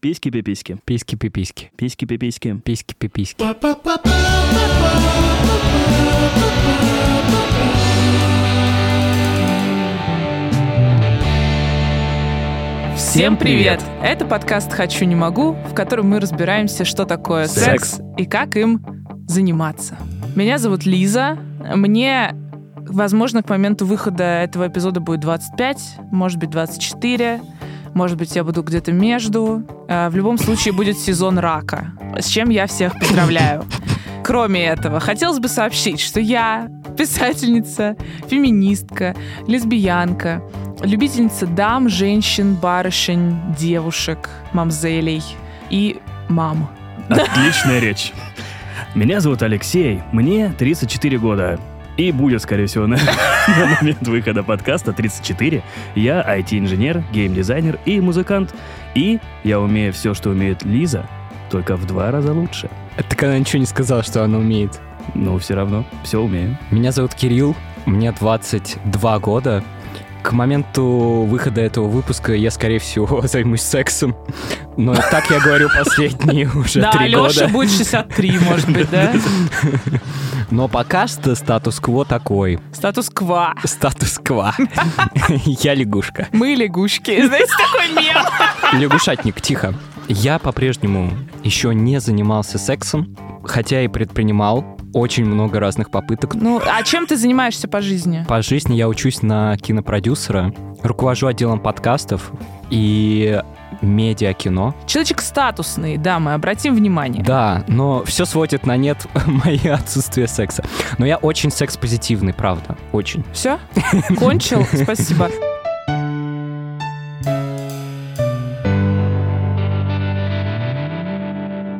Письки-пиписьки. Письки-пиписьки. Письки-пиписьки. Письки-пиписьки. Всем привет! Это подкаст «Хочу, не могу», в котором мы разбираемся, что такое секс, Секс. и как им заниматься. Меня зовут Лиза. Мне, возможно, к моменту выхода этого эпизода будет 25, может быть, 24, может быть, я буду где-то между. Э, В любом случае будет сезон рака, с чем я всех поздравляю. Кроме этого, хотелось бы сообщить, что я писательница, феминистка, лесбиянка, любительница дам, женщин, барышень, девушек, мамзелей и мам. Отличная речь. Меня зовут Алексей, мне 34 года. И будет, скорее всего, на, на момент выхода подкаста 34. Я IT-инженер, геймдизайнер и музыкант. И я умею все, что умеет Лиза, только в два раза лучше. Так она ничего не сказала, что она умеет. Но все равно все умею. Меня зовут Кирилл, мне 22 года. К моменту выхода этого выпуска я, скорее всего, займусь сексом. Но так я говорю последние уже да, три Леша года. будет 63, может быть, да? Но пока что статус-кво такой. Статус-ква. Статус-кво. Я лягушка. Мы лягушки. Знаете, такой мем? Лягушатник, тихо. Я по-прежнему еще не занимался сексом, хотя и предпринимал очень много разных попыток. Ну, а чем ты занимаешься по жизни? По жизни я учусь на кинопродюсера, руковожу отделом подкастов и медиакино. Человечек статусный, да, мы обратим внимание. Да, но все сводит на нет мое отсутствие секса. Но я очень секс-позитивный, правда, очень. Все? Кончил? Спасибо.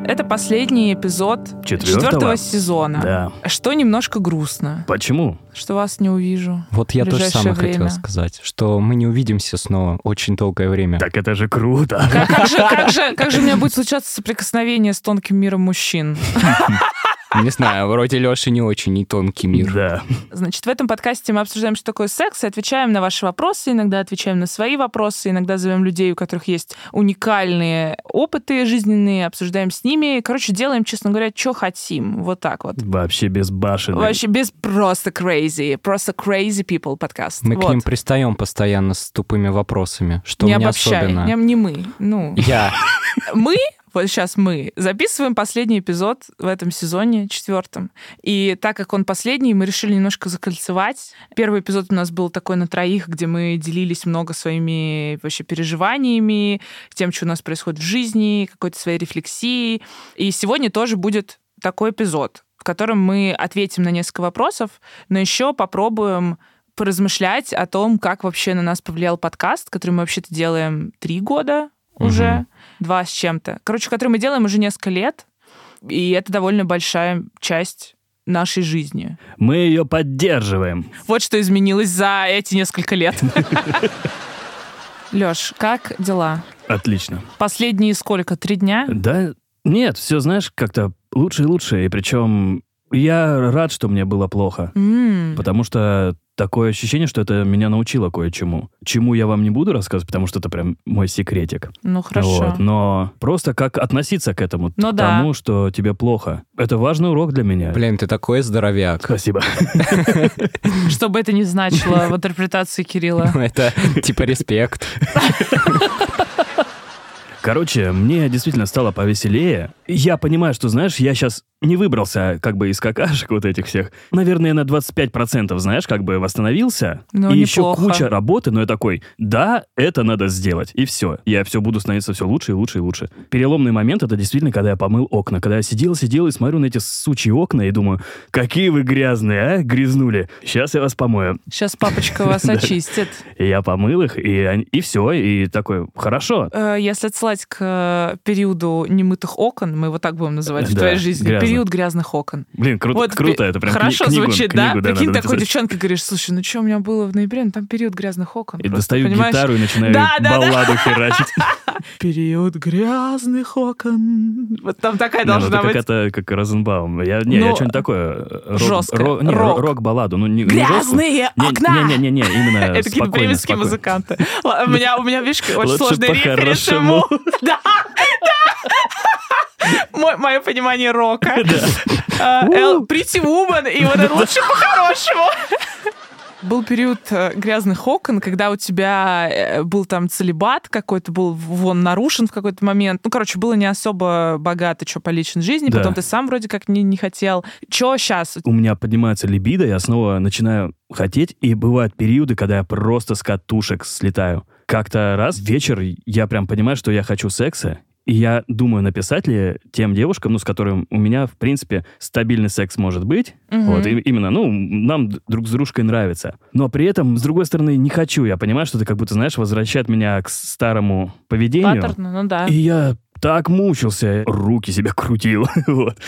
Это последний эпизод Четвертого? четвертого сезона. Да. Что немножко грустно, Почему? что вас не увижу. Вот я тоже самое хотел время. сказать, что мы не увидимся снова очень долгое время. Так это же круто. Как, как же, как, же, как же у меня будет случаться соприкосновение с тонким миром мужчин? Не знаю, вроде Леши не очень не тонкий мир. Да. Значит, в этом подкасте мы обсуждаем, что такое секс, и отвечаем на ваши вопросы, иногда отвечаем на свои вопросы, иногда зовем людей, у которых есть уникальные опыты жизненные, обсуждаем с ними. Короче, делаем, честно говоря, что хотим. Вот так вот. Вообще безбашенный. Вообще без просто crazy, просто crazy people подкаст. Мы к Вот. ним пристаем постоянно с тупыми вопросами, что не обобщай, особенно. не, не мы. Ну, Я. мы, вот сейчас мы, записываем последний эпизод в этом сезоне, четвертом. И так как он последний, мы решили немножко закольцевать. Первый эпизод у нас был такой на троих, где мы делились много своими вообще переживаниями, тем, что у нас происходит в жизни, какой-то своей рефлексией. И сегодня тоже будет такой эпизод, в котором мы ответим на несколько вопросов, но еще попробуем поразмышлять о том, как вообще на нас повлиял подкаст, который мы вообще-то делаем три года уже, Мгм. два с чем-то. Короче, который мы делаем уже несколько лет, и это довольно большая часть нашей жизни. Мы ее поддерживаем. Вот что изменилось за эти несколько лет. Лёш, как дела? Отлично. Последние сколько? Три дня? Да, нет, все, знаешь, как-то лучше и лучше. И причем я рад, что мне было плохо. Потому что такое ощущение, что это меня научило кое-чему. Чему я вам не буду рассказывать, потому что это прям мой секретик. Ну, хорошо. Вот, но просто как относиться к этому, Ну к да. тому, что тебе плохо. Это важный урок для меня. Блин, ты такой здоровяк. Спасибо. Что бы это ни значило в интерпретации Кирилла. Это типа респект. Короче, мне действительно стало повеселее. Я понимаю, что, знаешь, я сейчас не выбрался как бы из какашек вот этих всех. Наверное, на 25%, знаешь, как бы восстановился. Ну, и еще неплохо. куча работы, но я такой, да, это надо сделать. И все. Я все буду становиться все лучше и лучше и лучше. Переломный момент это действительно, когда я помыл окна. Когда я сидел, сидел и смотрю на эти сучьи окна и думаю, какие вы грязные, а? Грязнули. Сейчас я вас помою. Сейчас папочка вас очистит. Я помыл их, и, все. И такой, хорошо. Э, Если отсылать к э, периоду немытых окон, мы его так будем называть в твоей жизни, период грязных окон. Блин, круто, Вот круто это прям Хорошо кни- книгу- звучит, да? книгу, Прикинь, такой девчонке говоришь, слушай, ну что у меня было в ноябре, ну там период грязных окон. И просто, достаю понимаешь? гитару и начинаю Да, да, да. балладу херачить. Период грязных окон. Вот там такая Не, ну должна быть. это, как Розенбаум. Я, не, я Ну, что-нибудь такое. э, рок- не, Рок. ро- Рок-балладу. Ну, не. Грязные Не- окна! Не-не-не, именно Это какие-то бременские музыканты. У меня, у меня, видишь, очень сложный по-хорошему. референс. Да, Мое понимание рока. Прити Woman и вот это лучше по-хорошему. Был период э, грязных окон, когда у тебя э, был там целебат какой-то, был вон нарушен в какой-то момент. Ну, короче, было не особо богато, что по личной жизни. Да. Потом ты сам вроде как не, не хотел. Что сейчас? У меня поднимается либидо, я снова начинаю хотеть, и бывают периоды, когда я просто с катушек слетаю. Как-то раз вечер я прям понимаю, что я хочу секса, и я думаю, написать ли тем девушкам, ну, с которыми у меня, в принципе, стабильный секс может быть. Угу. Вот, и, именно, ну, нам друг с дружкой нравится. Но при этом, с другой стороны, не хочу. Я понимаю, что это как будто, знаешь, возвращает меня к старому поведению. Паттерну, ну да. И я так мучился, руки себя крутил. вот.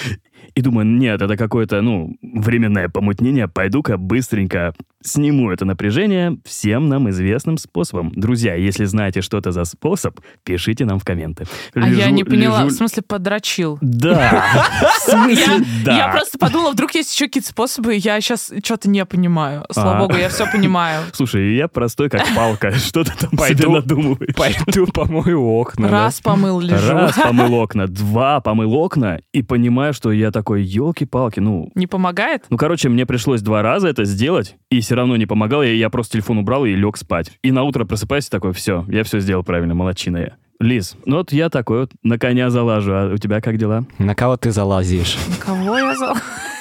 И думаю, нет, это какое-то, ну, временное помутнение, пойду-ка быстренько сниму это напряжение всем нам известным способом. Друзья, если знаете, что это за способ, пишите нам в комменты. А лежу, я не поняла, лежу... в смысле подрочил? Да, в смысле да. Я просто подумала, вдруг есть еще какие-то способы, я сейчас что-то не понимаю. Слава а. богу, я все понимаю. Слушай, я простой, как палка, что ты там пойду надумываешь? Пойду помою окна. Раз помыл, лежу. Раз помыл окна, два помыл окна, и понимаю, что я такой, елки-палки, ну... Не помогает? Ну, короче, мне пришлось два раза это сделать, и все равно не помогал, я, я просто телефон убрал и лег спать. И на утро просыпаюсь такой, все, я все сделал правильно, молодчина я. Лиз, ну вот я такой вот на коня залажу, а у тебя как дела? На кого ты залазишь? На кого я залажу?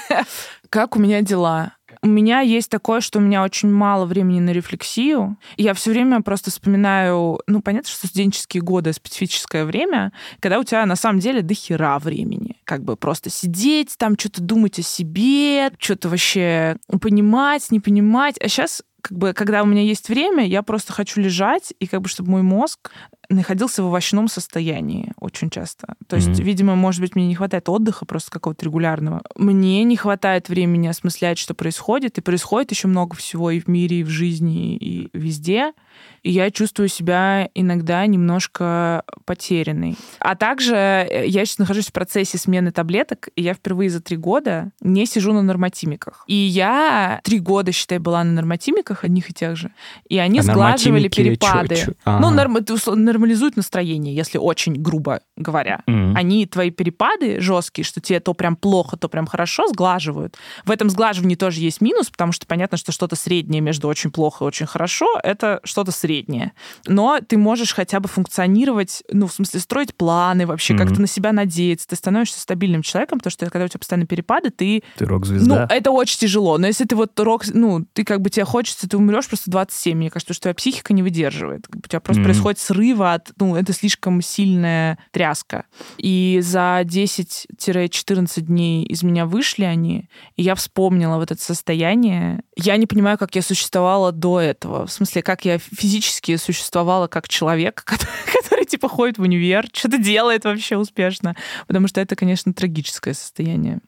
Как у меня дела? У меня есть такое, что у меня очень мало времени на рефлексию. И я все время просто вспоминаю, ну, понятно, что студенческие годы — специфическое время, когда у тебя на самом деле до хера времени. Как бы просто сидеть, там что-то думать о себе, что-то вообще понимать, не понимать. А сейчас как бы, когда у меня есть время, я просто хочу лежать, и как бы, чтобы мой мозг находился в овощном состоянии очень часто. То есть, mm-hmm. видимо, может быть, мне не хватает отдыха просто какого-то регулярного. Мне не хватает времени осмыслять, что происходит, и происходит еще много всего и в мире, и в жизни, и везде и я чувствую себя иногда немножко потерянной. А также э, я сейчас нахожусь в процессе смены таблеток, и я впервые за три года не сижу на норматимиках. И я три года, считай, была на норматимиках одних и тех же, и они а сглаживали перепады. Чё, чё? Ну, норм, нормализуют настроение, если очень грубо говоря. Mm-hmm. Они твои перепады жесткие, что тебе то прям плохо, то прям хорошо, сглаживают. В этом сглаживании тоже есть минус, потому что понятно, что что-то среднее между очень плохо и очень хорошо, это что-то среднее. Но ты можешь хотя бы функционировать, ну, в смысле, строить планы вообще, mm-hmm. как-то на себя надеяться. Ты становишься стабильным человеком, потому что когда у тебя постоянно перепады, ты... Ты рок-звезда. Ну, это очень тяжело. Но если ты вот рок... Ну, ты как бы тебе хочется, ты умрешь просто 27. Мне кажется, что твоя психика не выдерживает. У тебя просто mm-hmm. происходит срыв от... Ну, это слишком сильная тряска. И за 10-14 дней из меня вышли они, и я вспомнила вот это состояние. Я не понимаю, как я существовала до этого. В смысле, как я физически физически существовала как человек, который, который типа ходит в универ, что-то делает вообще успешно. Потому что это, конечно, трагическое состояние.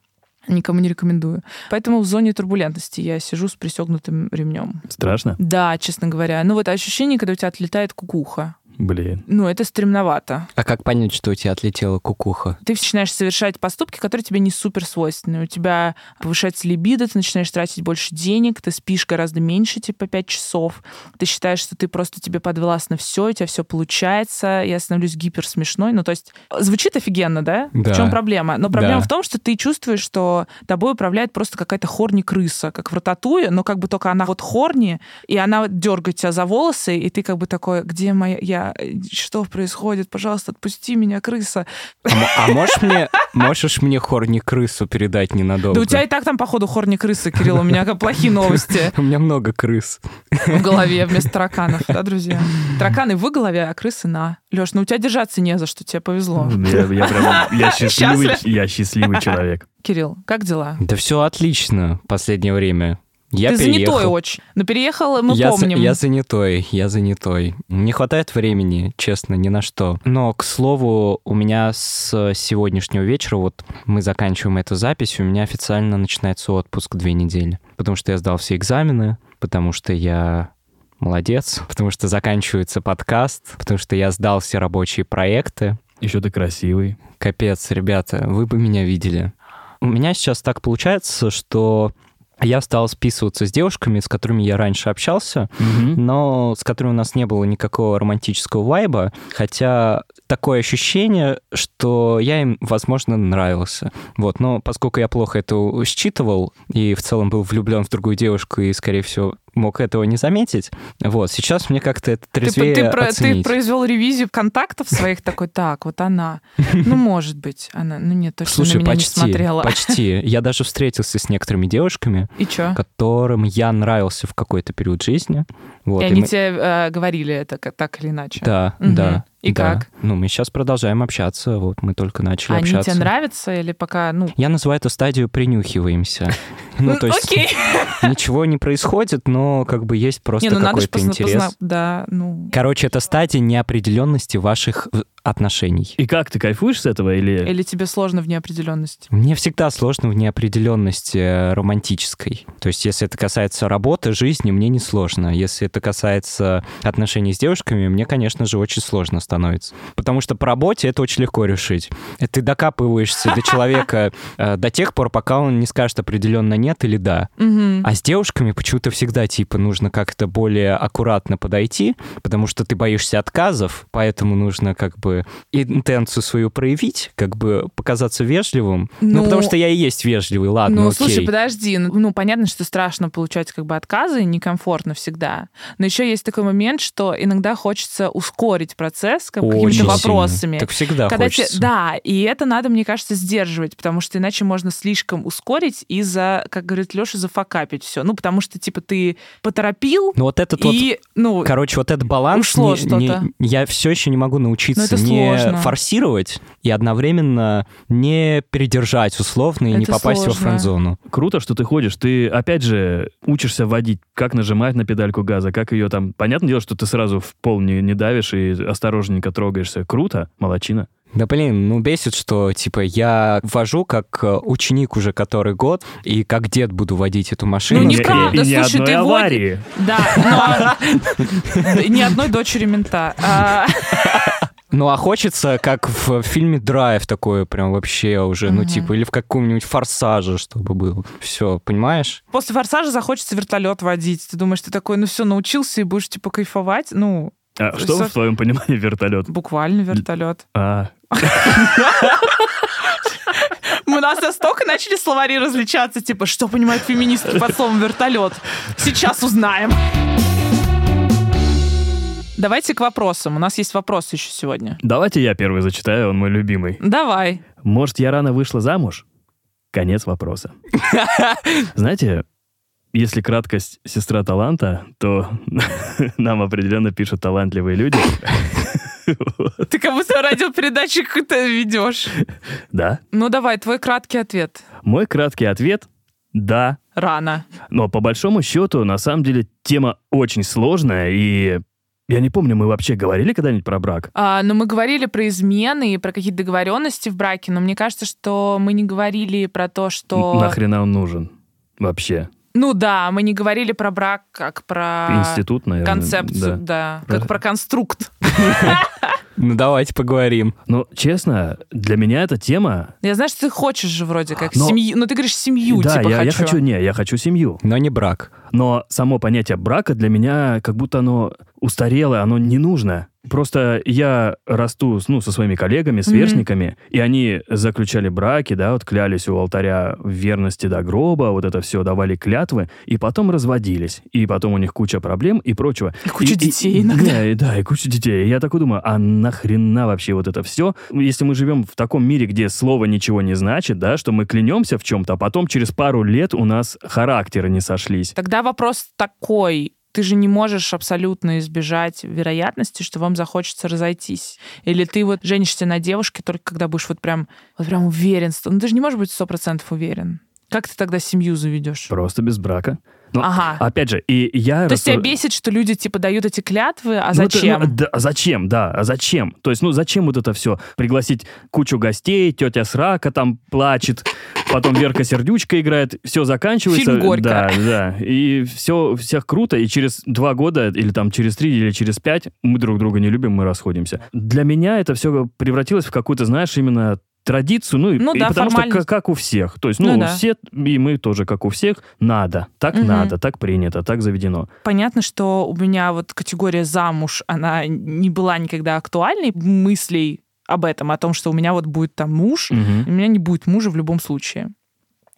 Никому не рекомендую. Поэтому в зоне турбулентности я сижу с пристегнутым ремнем. Страшно? Да, честно говоря. Ну вот ощущение, когда у тебя отлетает кукуха. Блин. Ну, это стремновато. А как понять, что у тебя отлетела кукуха? Ты начинаешь совершать поступки, которые тебе не супер свойственны. У тебя повышается либидо, ты начинаешь тратить больше денег, ты спишь гораздо меньше, типа 5 часов. Ты считаешь, что ты просто тебе подвластно все, у тебя все получается. Я становлюсь гипер смешной. Ну, то есть звучит офигенно, да? да. В чем проблема? Но проблема да. в том, что ты чувствуешь, что тобой управляет просто какая-то хорни-крыса, как в рататуе, но как бы только она вот хорни, и она дергает тебя за волосы, и ты как бы такой, где моя... Я что происходит? Пожалуйста, отпусти меня, крыса. А, а можешь мне, можешь мне хорни крысу передать ненадолго? Да у тебя и так там, походу, хорни крысы, Кирилл, у меня плохие новости. У меня много крыс. В голове вместо тараканов, да, друзья? Тараканы в голове, а крысы на. Леш, ну у тебя держаться не за что, тебе повезло. Я, я прям, я счастливый, я счастливый человек. Кирилл, как дела? Да все отлично в последнее время. Я Ты переехал. занятой очень. Но переехал, мы я помним. За, я занятой, я занятой. Не хватает времени, честно, ни на что. Но, к слову, у меня с сегодняшнего вечера, вот мы заканчиваем эту запись, у меня официально начинается отпуск две недели. Потому что я сдал все экзамены, потому что я молодец, потому что заканчивается подкаст, потому что я сдал все рабочие проекты. Еще ты красивый. Капец, ребята, вы бы меня видели. У меня сейчас так получается, что я стал списываться с девушками, с которыми я раньше общался, mm-hmm. но с которыми у нас не было никакого романтического вайба, хотя такое ощущение, что я им, возможно, нравился. Вот, но поскольку я плохо это считывал и в целом был влюблен в другую девушку и, скорее всего, мог этого не заметить. Вот, сейчас мне как-то это трезвее ты, ты, про, ты произвел ревизию контактов своих такой, так, вот она. Ну, может быть, она, ну нет, точно Слушай, на меня почти, не смотрела. почти. Я даже встретился с некоторыми девушками, И чё? которым я нравился в какой-то период жизни. Вот, и и они мы- тебе э, говорили это как, так или иначе? Да, Мгм. да. И да. как? Ну, мы сейчас продолжаем общаться. Вот мы только начали Они общаться. тебе нравятся или пока, ну... Я называю эту стадию принюхиваемся. Ну, то есть ничего не происходит, но как бы есть просто ну какой-то интерес. Да, ну... Короче, это стадия неопределенности ваших отношений. И как, ты кайфуешь с этого или... Или тебе сложно в неопределенности? Мне всегда сложно в неопределенности э, романтической. То есть, если это касается работы, жизни, мне не сложно. Если это касается отношений с девушками, мне, конечно же, очень сложно становится. Потому что по работе это очень легко решить. Э, Ты докапываешься до человека э, до тех пор, пока он не скажет определенно нет или да. А с девушками почему-то всегда, типа, нужно как-то более аккуратно подойти, потому что ты боишься отказов, поэтому нужно как бы интенцию свою проявить, как бы показаться вежливым. Ну, Ну, потому что я и есть вежливый, ладно, ну, окей. слушай, подожди. Ну, ну, понятно, что страшно получать как бы отказы, некомфортно всегда. Но еще есть такой момент, что иногда хочется ускорить процесс как бы, какими-то вопросами. Так всегда Когда те- хочется. да, и это надо, мне кажется, сдерживать, потому что иначе можно слишком ускорить и за, как говорит Леша, зафакапить все. Ну, потому что, типа, ты поторопил, Ну, вот этот вот и, ну, Короче, вот этот баланс Ушло не- не- что-то. я все еще не могу научиться Ну, не сложно. форсировать и одновременно не передержать условно и не Это попасть во сложно. френд-зону. Круто, что ты ходишь. Ты, опять же, учишься водить, как нажимать на педальку газа, как ее там... Понятное дело, что ты сразу в пол не, не давишь и осторожненько трогаешься. Круто, молодчина. Да блин, ну бесит, что типа я вожу как э, ученик уже который год, и как дед буду водить эту машину. Ну, И- неправда, и, ни слушай, одной ты аварии. да, но ни одной дочери мента. Ну а хочется, как в фильме Драйв такое прям вообще уже, ну типа, или в каком-нибудь Форсаже, чтобы был. Все, понимаешь? После форсажа захочется вертолет водить. Ты думаешь, ты такой, ну все, научился и будешь типа кайфовать? Ну, А что Со- в твоем понимании вертолет? буквально вертолет. А, Мы у нас настолько начали словари различаться, типа, что понимают феминистки под словом вертолет. Сейчас узнаем. Давайте к вопросам. У нас есть вопрос еще сегодня. давайте я первый зачитаю, он мой любимый. Давай. Может, я рано вышла замуж? Конец вопроса. Знаете, если краткость сестра таланта, то нам определенно пишут талантливые люди. Ты как будто радиопередачи какую-то ведешь. Да. Ну давай, твой краткий ответ. Мой краткий ответ — да. Рано. Но по большому счету, на самом деле, тема очень сложная, и я не помню, мы вообще говорили когда-нибудь про брак? А, но мы говорили про измены и про какие-то договоренности в браке, но мне кажется, что мы не говорили про то, что... Нахрена он нужен? Вообще. Ну да, мы не говорили про брак как про Институт, наверное. концепцию, да. да, как про конструкт. Ну давайте поговорим. Но, честно, для меня эта тема... Я знаю, что ты хочешь же вроде как Но- семью. Ну ты говоришь семью, да, типа я, я хочу. хочу... Не, я хочу семью. Но не брак. Но само понятие брака для меня как будто оно устарело, оно не нужно. Просто я расту ну, со своими коллегами, сверстниками, и они заключали браки, да, вот клялись у алтаря в верности до гроба, вот это все, давали клятвы, и потом разводились. И потом у них куча проблем и прочего. И куча И- и- детей иногда. Да, и, да, и куча детей. И я такой думаю, а нахрена вообще вот это все? Если мы живем в таком мире, где слово ничего не значит, да, что мы клянемся в чем-то, а потом через пару лет у нас характеры не сошлись. Тогда вопрос такой. Ты же не можешь абсолютно избежать вероятности, что вам захочется разойтись. Или ты вот женишься на девушке только когда будешь вот прям, вот прям уверен. Ну ты же не можешь быть сто процентов уверен. Как ты тогда семью заведешь? Просто без брака. Но, Ага. опять же, и я... То есть тебя бесит, что люди типа дают эти клятвы, а Ну, это- зачем? ну, да, зачем, да, а зачем? То есть, ну, зачем вот это все? Пригласить кучу гостей, тетя Срака там плачет, потом Верка Сердючка играет, все заканчивается. Фильм «Горько». Да, да. И все, всех круто, и через два года, или там через три, или через пять, мы друг друга не любим, мы расходимся. Для меня это все превратилось в какую-то, знаешь, именно традицию, ну, и- Ну и да, потому что формальность. как, как у всех. То есть, ну, Ну да. все, и мы тоже, как у всех, надо. Так Мгм. надо, так принято, так заведено. Понятно, что у меня вот категория замуж, она не была никогда актуальной мыслей об этом, о том, что у меня вот будет там муж, Мгм. у меня не будет мужа в любом случае.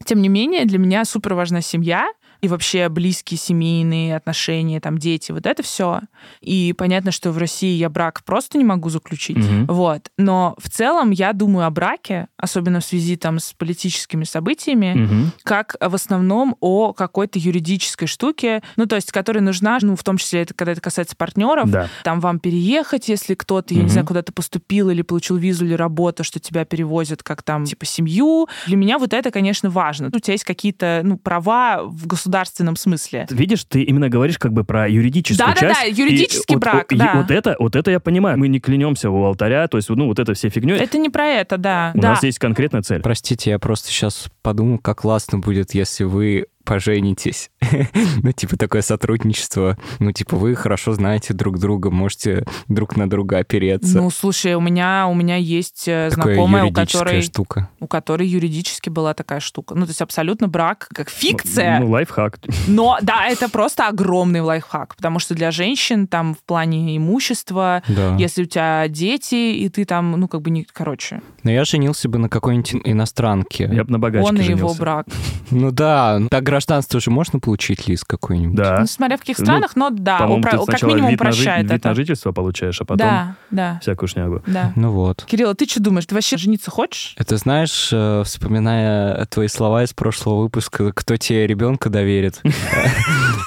Тем не менее, для меня супер важна семья и вообще близкие семейные отношения, там дети, вот это все. И понятно, что в России я брак просто не могу заключить. Мгм. Вот. Но в целом я думаю о браке, особенно в связи там с политическими событиями, Мгм. как в основном о какой-то юридической штуке, ну, то есть, которая нужна, ну, в том числе, это, когда это касается партнеров, Да. там вам переехать, если кто-то, я Мгм. не знаю, куда-то поступил или получил визу или работу, что тебя перевозят как там, типа, семью. Для меня вот это, конечно, важно. У тебя есть какие-то, ну, права в государственном смысле. Видишь, ты именно говоришь как бы про юридическую Да-да-да, часть. юридический И вот- брак, и да. Вот это, вот это я понимаю. Мы не клянемся у алтаря, то есть, ну, вот это все фигней. Это не про это, да. У да. нас есть конкретная цель. Простите, я просто сейчас подумал, как классно будет, если вы поженитесь. ну, типа, такое сотрудничество. Ну, типа, вы хорошо знаете друг друга, можете друг на друга опереться. Ну, слушай, у меня, у меня есть э, знакомая, у которой, штука. у которой юридически была такая штука. Ну, то есть абсолютно брак как фикция. Ну, лайфхак. Но да, это просто огромный лайфхак, потому что для женщин там в плане имущества, Да. если у тебя дети, и ты там, ну, как бы не... Короче, Но я женился бы на какой-нибудь иностранке. Я бы на богачке он и его женился. брак. Ну да, так гражданство же можно получить, Лиз, какой-нибудь? Да. Ну, смотря в каких Ну, странах, но да, ты как минимум вид на жи- прощает вид на это. жительство получаешь, а потом Да, да, всякую шнягу. да. Ну вот. Кирилл, а ты что думаешь, ты вообще жениться хочешь? Это знаешь, э, вспоминая твои слова из прошлого выпуска, кто тебе ребенка доверит?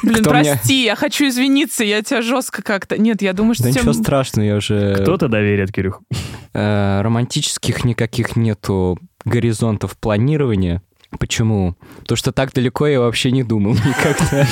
Блин, прости, я хочу извиниться, я тебя жестко как-то... Нет, я думаю, что Да ничего страшного, я уже... Кто-то доверит, Кирюх. Э, романтических никаких нету горизонтов планирования. Почему? Потому что так далеко я вообще не думал никогда.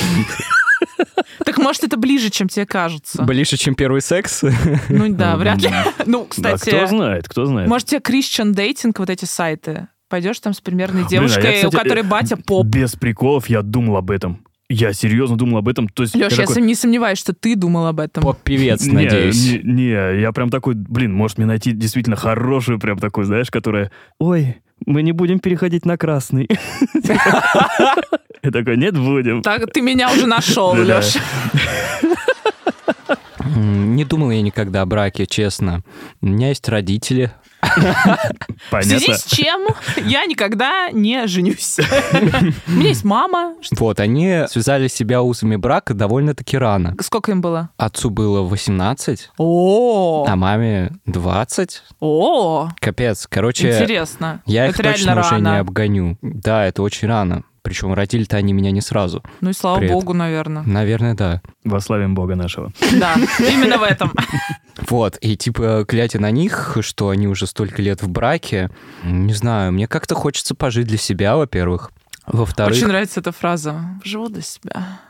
Так может, это ближе, чем тебе кажется? Ближе, чем первый секс? Ну да, вряд ли. Ну, Да, кстати... кто знает, кто знает. Может, тебе Christian дейтинг, вот эти сайты? Пойдешь там с примерной Блин, а я, девушкой, у которой батя поп. Без приколов я думал об этом. Я серьезно думал об этом. То есть Леш, я я такой, не сомневаюсь, что ты думал об этом. Поп-певец, не, надеюсь. Не, не, я прям такой, блин, может мне найти действительно хорошую, прям такую, знаешь, которая, ой, мы не будем переходить на красный. Я такой, нет, будем. Так, ты меня уже нашел, Да-да. Леш. М, Не думал я никогда о браке, честно. У меня есть родители. В связи Понятно. с чем я никогда не женюсь. У меня есть мама. Вот, они связали себя узами брака довольно-таки рано. Сколько им было? Отцу было 18, О, а маме 20. о, Капец. Короче, интересно. я их Это точно уже не обгоню. Да, это очень рано. Причем родили-то они меня не сразу. Ну и слава Привет. богу, наверное. Наверное, да. Вославим Бога нашего. Да, именно в этом. Вот, и типа, глядя на них, что они уже столько лет в браке, не знаю, мне как-то хочется пожить для себя, во-первых. Во-вторых, Очень нравится эта фраза. Живу для себя.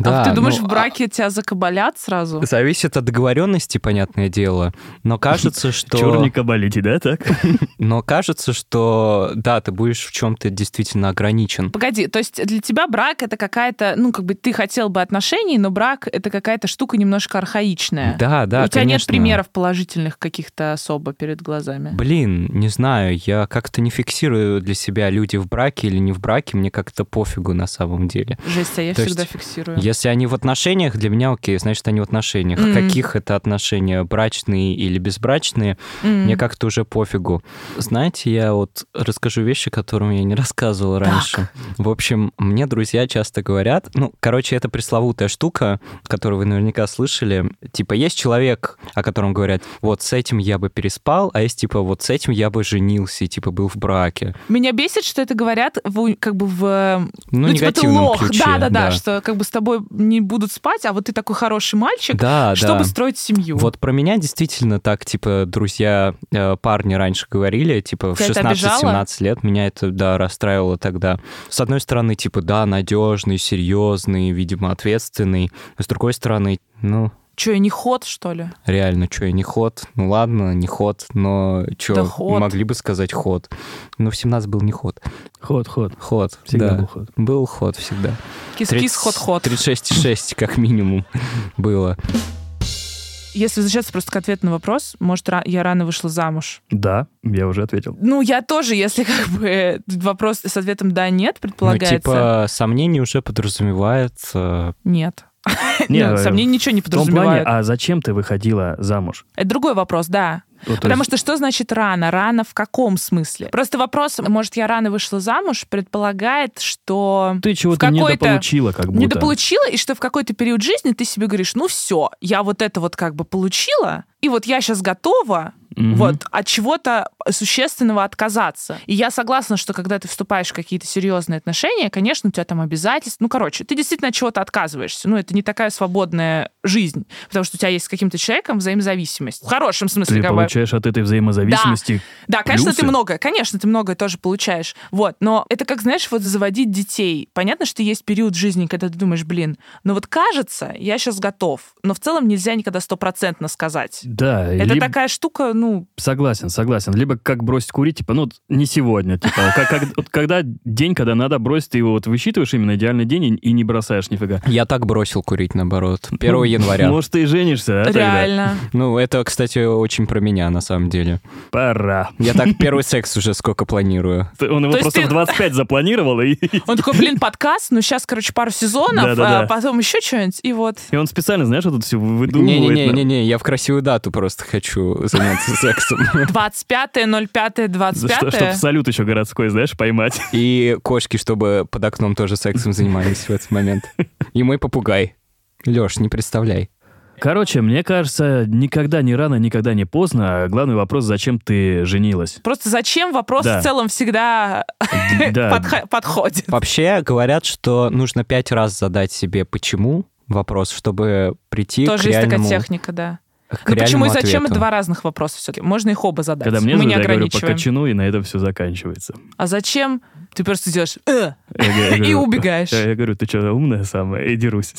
Да, а ты думаешь, ну, в браке тебя закабалят сразу? а, зависит от договоренности, понятное дело. Но кажется, что... Черника болите, да, так? Но кажется, что да, ты будешь в чем-то действительно ограничен. Погоди, то есть для тебя брак это какая-то, ну, как бы ты хотел бы отношений, но брак это какая-то штука немножко архаичная. Да, да, У тебя нет конечно. примеров положительных каких-то особо перед глазами. Блин, не знаю, я как-то не фиксирую для себя люди в браке или не в браке, мне как-то пофигу на самом деле. Жесть, а я То всегда есть фиксирую. Если они в отношениях, для меня окей, значит, они в отношениях. Мгм. Каких это отношения, брачные или безбрачные, М. мне как-то уже пофигу. Знаете, я вот расскажу вещи, которым я не рассказывал раньше. В общем, мне друзья часто говорят, ну, короче, это пресловутая штука, которую вы наверняка слышали. Типа, есть человек, о котором говорят, вот с этим я бы переспал, а есть типа, вот с этим я бы женился и типа был в браке. Меня бесит, что это говорят в, как бы в... Ну, типа ты негативном лох. ключе. Да-да-да, что как бы с тобой не будут спать, а вот ты такой хороший мальчик, Да, чтобы да. строить семью. Вот про меня действительно так, типа, друзья, э, парни раньше говорили, типа, в Тебя это обижало? 16-17 лет меня это, да, расстраивало тогда. С одной стороны, типа, да, надежный, серьезный, видимо, ответственный. С другой стороны, ну, Че, я не ход, что ли? реально, что, я не ход? Ну ладно, не ход, но что, Да ход. могли бы сказать ход. Ну, в 17 был не ход. Ход, ход. Ход, Всегда да. был ход. Был ход всегда. Кис-кис, ход-ход. 36,6 как минимум было. Если возвращаться просто к ответу на вопрос, может, я рано вышла замуж? Да, я уже ответил. Ну, я тоже, если как бы вопрос с ответом «да-нет» Ну, предполагается. типа, сомнение уже подразумевает... э, Нет. Не, Ну, сомнений ничего не В том плане, подразумевает. а зачем ты выходила замуж? Это другой вопрос, да. Вот, то Потому есть- что что значит рано? Рано в каком смысле? Просто вопрос, может, я рано вышла замуж, предполагает, что ты чего-то недополучила, как будто. недополучила, и что в какой-то период жизни ты себе говоришь, ну все, я вот это вот как бы получила, и вот я сейчас готова Мгм. вот от чего-то существенного отказаться. И я согласна, что когда ты вступаешь в какие-то серьезные отношения, конечно, у тебя там обязательства. Ну, короче, ты действительно от чего-то отказываешься. Ну, это не такая свободная жизнь, потому что у тебя есть с каким-то человеком взаимозависимость. В хорошем смысле, Ты как бы. получаешь от этой взаимозависимости. Да, конечно, плюсы. ты многое, конечно, ты многое тоже получаешь. Вот, но это как, знаешь, вот заводить детей. Понятно, что есть период жизни, когда ты думаешь, блин, ну вот кажется, я сейчас готов, но в целом нельзя никогда стопроцентно сказать. Да, Это либо- такая штука, ну, Согласен, согласен. Либо как бросить курить, типа, ну, не сегодня, типа, как, как- вот когда день, когда надо бросить, ты его вот высчитываешь именно идеальный день и, и не бросаешь нифига. Я так бросил курить, наоборот. 1 Ну, января. Может, ты и женишься, а тогда? реально. Ну, это, кстати, очень про меня, на самом деле. Пора. Я так первый секс уже сколько планирую. Он его просто в 25 запланировал, и, Он такой, блин, подкаст, ну сейчас, короче, пару сезонов, а потом еще что-нибудь, и вот. и он специально, знаешь, вот это все выдумывает. Не-не-не, я в красивую дату просто хочу заняться сексом. 25.05.25. За что- Чтоб салют еще городской, знаешь, поймать. И кошки, чтобы под окном тоже сексом занимались в этот момент. И мой попугай. Леш, не представляй. Короче, мне кажется, никогда не рано, никогда не поздно. Главный вопрос, зачем ты женилась? Просто зачем вопрос Да. в целом всегда Да, подха- подходит. Вообще говорят, что нужно пять раз задать себе «почему?» вопрос, чтобы прийти Тоже к есть такая реальному, техника, да. К Ну почему и зачем это ответу. два разных вопроса все-таки. Можно их оба задать. когда мне Мы не задают, я говорю по кочану, и на этом все заканчивается. А зачем? Ты просто делаешь «э», говорю- и убегаешь. Я, я говорю, ты что, умная самая? И дерусь.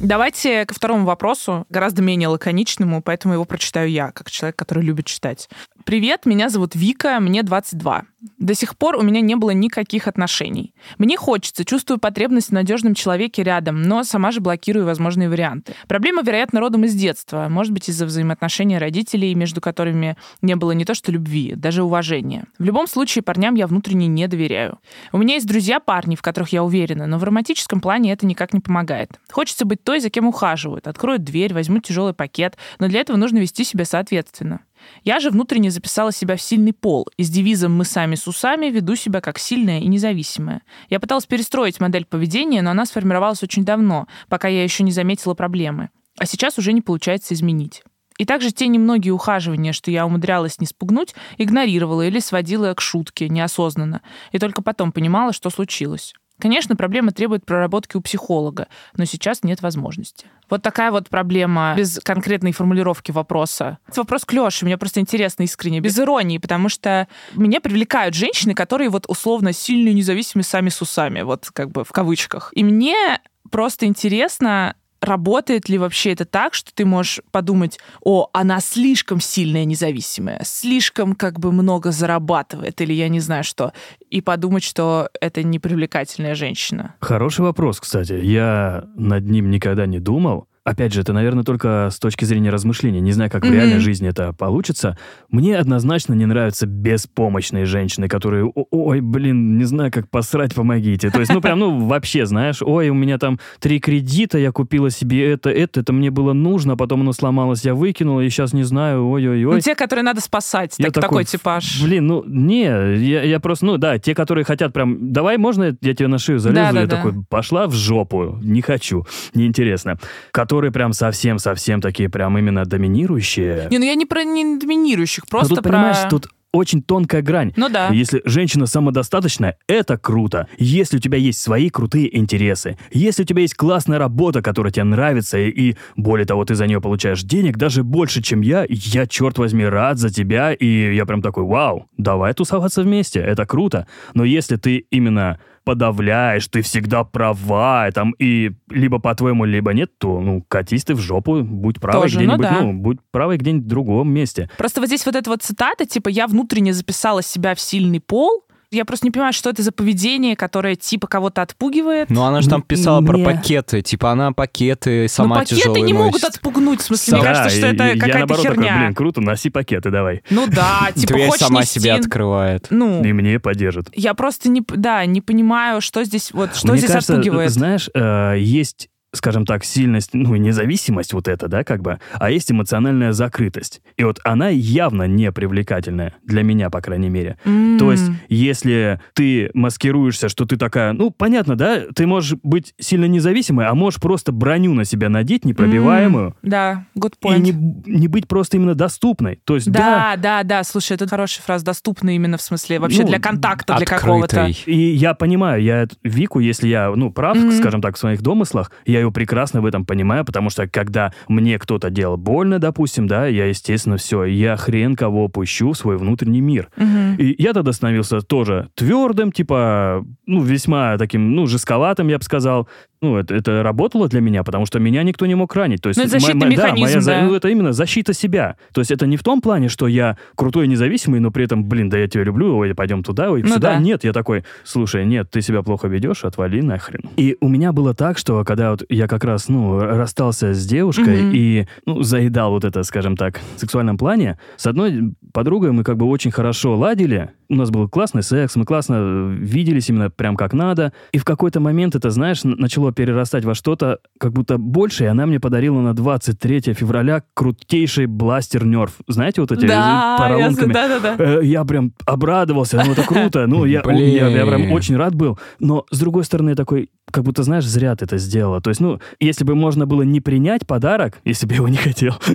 Давайте ко второму вопросу, гораздо менее лаконичному, поэтому его прочитаю я, как человек, который любит читать. Привет, меня зовут Вика, мне 22. До сих пор у меня не было никаких отношений. Мне хочется, чувствую потребность в надежном человеке рядом, но сама же блокирую возможные варианты. Проблема, вероятно, родом из детства, может быть, из-за взаимоотношений родителей, между которыми не было не то что любви, даже уважения. В любом случае, парням я внутренне не доверяю. У меня есть друзья-парни, в которых я уверена, но в романтическом плане это никак не помогает. Хочется быть той, за кем ухаживают, откроют дверь, возьмут тяжелый пакет, но для этого нужно вести себя соответственно. Я же внутренне записала себя в сильный пол, и с девизом «мы сами с усами» веду себя как сильная и независимая. Я пыталась перестроить модель поведения, но она сформировалась очень давно, пока я еще не заметила проблемы. А сейчас уже не получается изменить. И также те немногие ухаживания, что я умудрялась не спугнуть, игнорировала или сводила к шутке неосознанно. И только потом понимала, что случилось. Конечно, проблема требует проработки у психолога, но сейчас нет возможности. Вот такая вот проблема без конкретной формулировки вопроса. Это вопрос к Лёше, мне просто интересно искренне, без иронии, потому что меня привлекают женщины, которые вот условно сильные, независимые сами с усами, вот как бы в кавычках. И мне просто интересно, работает ли вообще это так, что ты можешь подумать, о, она слишком сильная независимая, слишком как бы много зарабатывает, или я не знаю что, и подумать, что это непривлекательная женщина. Хороший вопрос, кстати. Я над ним никогда не думал. Опять же, это, наверное, только с точки зрения размышления. Не знаю, как в Мгм. реальной жизни это получится. Мне однозначно не нравятся беспомощные женщины, которые, «О- ой, блин, не знаю, как посрать, помогите. То есть, ну, прям, ну, вообще, знаешь, ой, у меня там три кредита, я купила себе это, это, это мне было нужно, потом оно сломалось, я выкинула, и сейчас не знаю, ой-ой-ой. Ну, те, которые надо спасать, Я так- такой, такой, типаж. Блин, ну, не, я, я просто, ну, да, те, которые хотят прям, давай, можно я тебе на шею залезу? я Да-да-да. такой, пошла в жопу, не хочу, неинтересно. Которые прям совсем-совсем такие прям именно доминирующие. Не, ну я не про не доминирующих, Но просто тут, про... понимаешь, тут очень тонкая грань. Ну да. Если женщина самодостаточная, это круто. Если у тебя есть свои крутые интересы, если у тебя есть классная работа, которая тебе нравится, и, и более того, ты за нее получаешь денег даже больше, чем я, я, черт возьми, рад за тебя, и я прям такой, вау, давай тусоваться вместе, это круто. Но если ты именно подавляешь, ты всегда права, там, и либо по-твоему, либо нет, то, ну, катись ты в жопу, будь правой ну где-нибудь, да. ну, будь правой где-нибудь в другом месте. Просто вот здесь вот эта вот цитата, типа, я внутренне записала себя в сильный пол, Я просто не понимаю, что это за поведение, которое типа кого-то отпугивает. Ну, она же там писала про Мне- пакеты. Типа, она пакеты сама Но пакеты тяжелые не могут носит. отпугнуть. В смысле, мне Да, кажется, что и- это какая-то наоборот такой, херня. блин, круто, носи пакеты, давай. Ну да, типа Дверь хочешь сама нести- себе открывает. Ну, И мне поддержат. я просто не, да, не понимаю, что здесь, вот, что Мне здесь кажется, отпугивает. знаешь, э, есть скажем так, сильность, ну, независимость вот эта, да, как бы, а есть эмоциональная закрытость. И вот она явно не привлекательная, для меня, по крайней мере. М. То есть, если ты маскируешься, что ты такая, ну, понятно, да, ты можешь быть сильно независимой, а можешь просто броню на себя надеть, непробиваемую, М, Да, good и point. не, не быть просто именно доступной. То есть, да, Да, да, да, слушай, это хорошая фраза, доступна именно в смысле вообще Ну, для контакта, для какого-то. И я понимаю, я Вику, если я, ну, прав, Мгм. скажем так, в своих домыслах, я ее прекрасно в этом понимаю, потому что когда мне кто-то делал больно, допустим, да, я, естественно, все, я хрен кого пущу в свой внутренний мир. Мгм. И я тогда становился тоже твердым, типа, ну, весьма таким, ну, жестковатым, я бы сказал. Ну, это, это работало для меня, потому что меня никто не мог ранить. То есть, Ну, это защитный мо- мо- да, механизм, моя да. ну, это именно защита себя. То есть это не в том плане, что я крутой и независимый, но при этом, блин, да я тебя люблю, ой, пойдем туда, ой, Ну сюда. да. Нет, я такой, слушай, нет, ты себя плохо ведешь, отвали нахрен. И у меня было так, что когда вот я как раз, ну, расстался с девушкой Мгм. и, ну, заедал вот это, скажем так, в сексуальном плане, с одной подругой мы как бы очень хорошо ладили, у нас был классный секс, мы классно э, виделись именно прям как надо, и в какой-то момент это, знаешь, начало перерастать во что-то как будто больше, и она мне подарила на 23 февраля крутейший бластер Нерф. Знаете вот эти Да, с я, поролонками? да, да, да. Я прям обрадовался, ну это круто, ну я, я, я прям очень рад был. Но с другой стороны, такой, как будто, знаешь, зря ты это сделала. То есть, ну, если бы можно было не принять подарок, если бы его не хотел.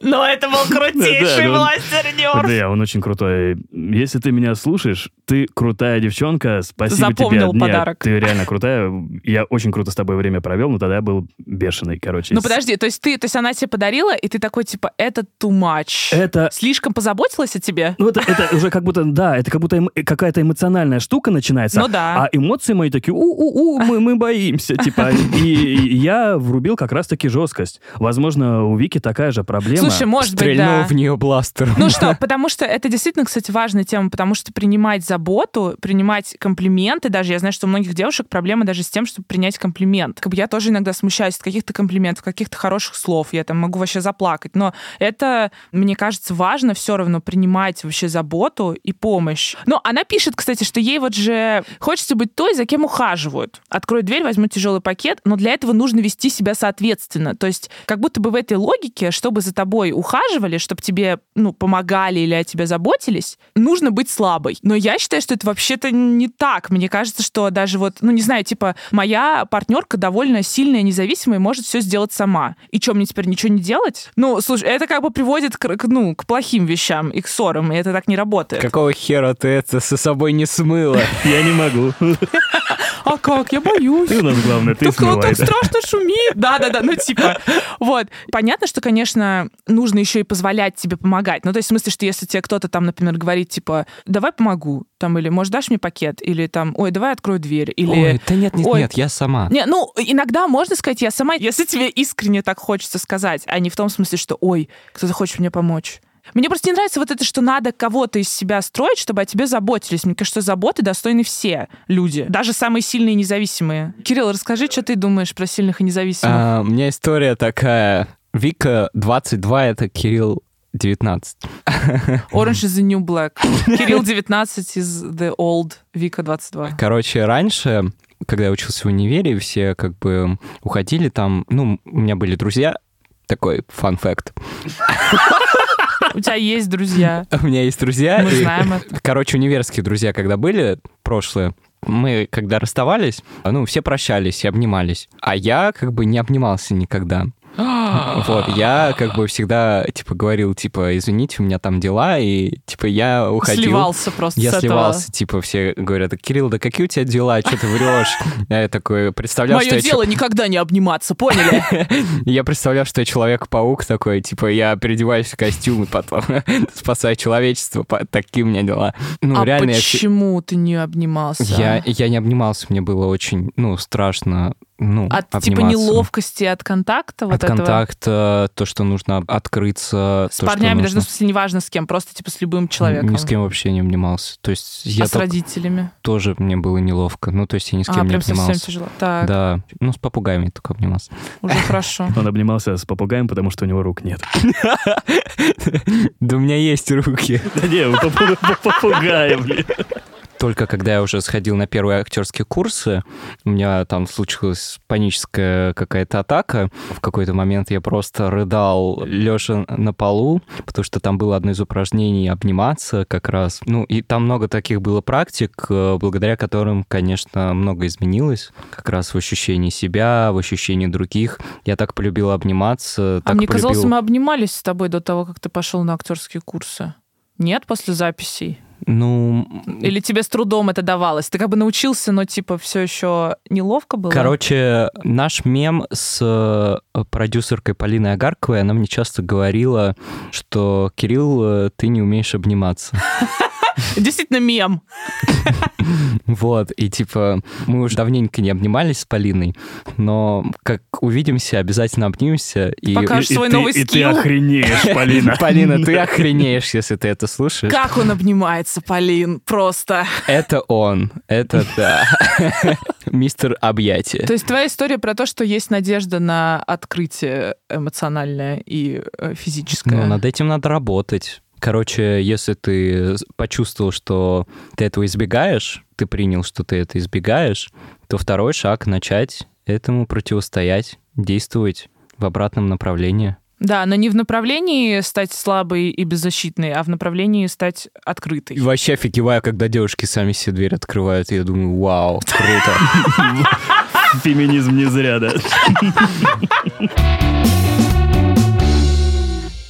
Но это был крутейший Да, да, он очень крутой. Если ты меня слушаешь, ты крутая девчонка, спасибо Запомнил тебе. Нет, подарок. ты реально крутая. Я очень круто с тобой время провел, но тогда я был бешеный, короче. Ну подожди, то есть ты, то есть она тебе подарила, и ты такой типа, это too much. Это Слишком позаботилась о тебе? Ну, это, это уже как будто, да, это как будто какая-то эмоциональная штука начинается. Ну да. А эмоции мои такие, у-у-у, мы, мы боимся, типа. И я врубил как раз-таки жесткость. Возможно, у Вики такая же проблема. Слушай, может быть, да. в нее бластером. Ну что, потому что это действительно, кстати, важная тема, потому что принимать заботу, принимать комплименты, даже я знаю, что у многих девушек проблема даже с тем, чтобы принять комплимент. Как бы я тоже иногда смущаюсь от каких-то комплиментов, каких-то хороших слов, я там могу вообще заплакать, но это, мне кажется, важно все равно принимать вообще заботу и помощь. Но она пишет, кстати, что ей вот же хочется быть той, за кем ухаживают. Открой дверь, возьму тяжелый пакет, но для этого нужно вести себя соответственно. То есть как будто бы в этой логике, чтобы за тобой ухаживали, чтобы тебе ну, помогали или о тебе заботились, нужно быть слабой. Но я считаю, что это вообще-то не так. Мне кажется, что даже вот, ну не знаю, типа моя партнерка довольно сильная, независимая может все сделать сама. И что, мне теперь ничего не делать? Ну, слушай, это как бы приводит к, ну, к плохим вещам и к ссорам, и это так не работает. Какого хера ты это со собой не смыла? Я не могу. А как? Я боюсь. Ты у нас главное, ты Так, ну, смывай. так страшно шумит. Да-да-да, ну типа. Вот. Понятно, что, конечно, нужно еще и позволять тебе помогать. Ну, то есть в смысле, что если тебе кто-то там, например, говорит, типа, давай помогу, там, или, может, дашь мне пакет, или там, ой, давай открою дверь, или... Ой, да нет, нет, Ой. нет, я сама. Не, ну, иногда можно сказать, я сама, если тебе искренне так хочется сказать, а не в том смысле, что, ой, кто-то хочет мне помочь. Мне просто не нравится вот это, что надо кого-то из себя строить, чтобы о тебе заботились. Мне кажется, заботы достойны все люди, даже самые сильные и независимые. Кирилл, расскажи, что ты думаешь про сильных и независимых. А, у меня история такая. Вика 22, это Кирилл 19. Orange is the new black. Кирилл 19 из the old, Вика 22. Короче, раньше, когда я учился в универе, все как бы уходили там, ну, у меня были друзья, такой фан факт. У тебя есть друзья. У меня есть друзья. Мы знаем это. Короче, универские друзья, когда были, прошлые, мы, когда расставались, ну, все прощались и обнимались. А я как бы не обнимался никогда. Вот, я как бы всегда, типа, говорил, типа, извините, у меня там дела, и, типа, я уходил. Сливался просто Я с этого. сливался, типа, все говорят, Кирилл, да какие у тебя дела, что ты врешь? Я такой представлял, что Мое я чё- дело никогда не обниматься, поняли? я представлял, что я Человек-паук такой, типа, я переодеваюсь в костюм и потом спасаю человечество, такие у меня дела. Ну, а реально, я почему ты не обнимался? я, я не обнимался, мне было очень, ну, страшно ну, От типа обниматься. неловкости от контакта вот От этого? контакта, то, что нужно открыться. С то, парнями, даже нужно- в смысле, неважно с кем, просто типа с любым человеком. Ни с кем вообще не обнимался. То есть я а с родителями? тоже мне было неловко. Ну, то есть я ни с а, кем не прям совсем обнимался. тяжело. Так, Да, ну, с попугаями только обнимался. уже хорошо. Он обнимался с попугаем, потому что у него рук нет. Да у меня есть руки. Да не, у попу- попугая, блин. Только когда я уже сходил на первые актерские курсы, у меня там случилась паническая какая-то атака. В какой-то момент я просто рыдал, лежа на полу, потому что там было одно из упражнений обниматься как раз. Ну, и там много таких было практик, э, благодаря которым, конечно, много изменилось. Как раз в ощущении себя, в ощущении других. Я так полюбил обниматься. А так мне казалось, полюбил- мы обнимались с тобой до того, как ты пошел на актерские курсы. Нет, после записей? Ну, Или тебе с трудом это давалось? Ты как бы научился, но типа все еще неловко было? Короче, наш мем с э, продюсеркой Полиной Агарковой, она мне часто говорила, что Кирилл, э, ты не умеешь обниматься. Действительно мем. Вот, и типа мы уже давненько не обнимались с Полиной, но как увидимся, обязательно обнимемся. И... Покажешь И свой ты- новый И ты скилл. охренеешь, Полина. Полина, ты охренеешь, если ты это слушаешь. Как он обнимается, Полин, просто. Это он, это да. Мистер объятие. То есть твоя история про то, что есть надежда на открытие эмоциональное и э, физическое. Ну, над этим надо работать. Короче, если ты почувствовал, что ты этого избегаешь, ты принял, что ты это избегаешь, то второй шаг — начать этому противостоять, действовать в обратном направлении. Да, но не в направлении стать слабой и беззащитной, а в направлении стать открытой. И вообще офигеваю, когда девушки сами себе дверь открывают, и я думаю, вау, круто. Феминизм не зря, да.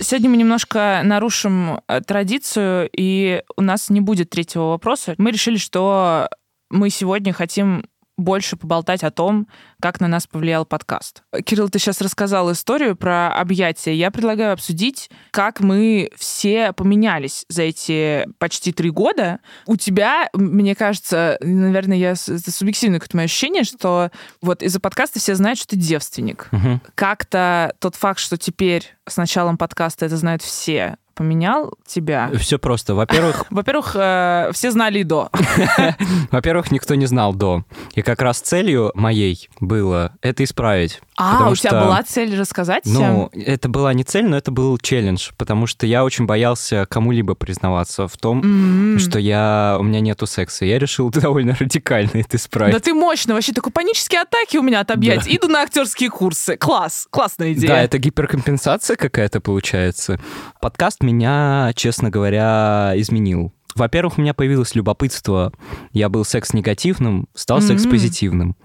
Сегодня мы немножко нарушим э, традицию, и у нас не будет третьего вопроса. Мы решили, что мы сегодня хотим больше поболтать о том, как на нас повлиял подкаст. Кирилл, ты сейчас рассказал историю про объятия. Я предлагаю обсудить, как мы все поменялись за эти почти три года. У тебя, мне кажется, наверное, я, это субъективное какое-то мое ощущение, что вот из-за подкаста все знают, что ты девственник Мгм. как-то тот факт, что теперь с началом подкаста это знают все, поменял тебя? Все просто. Во-первых, Во-первых, э, все знали и до. во-первых, никто не знал до. И как раз целью моей было это исправить. А, Потому у тебя что- была цель рассказать Ну, всем? это была не цель, но это был челлендж, потому что я очень боялся кому-либо признаваться в том, М. что я у меня нету секса. Я решил довольно радикально это исправить. Да ты мощно, вообще такой панические атаки у меня от объятий. Иду на актерские курсы. Класс, классная идея. Да, это гиперкомпенсация какая-то получается. Подкаст меня, честно говоря, изменил. Во-первых, у меня появилось любопытство. Я был секс-негативным, стал М. секс-позитивным.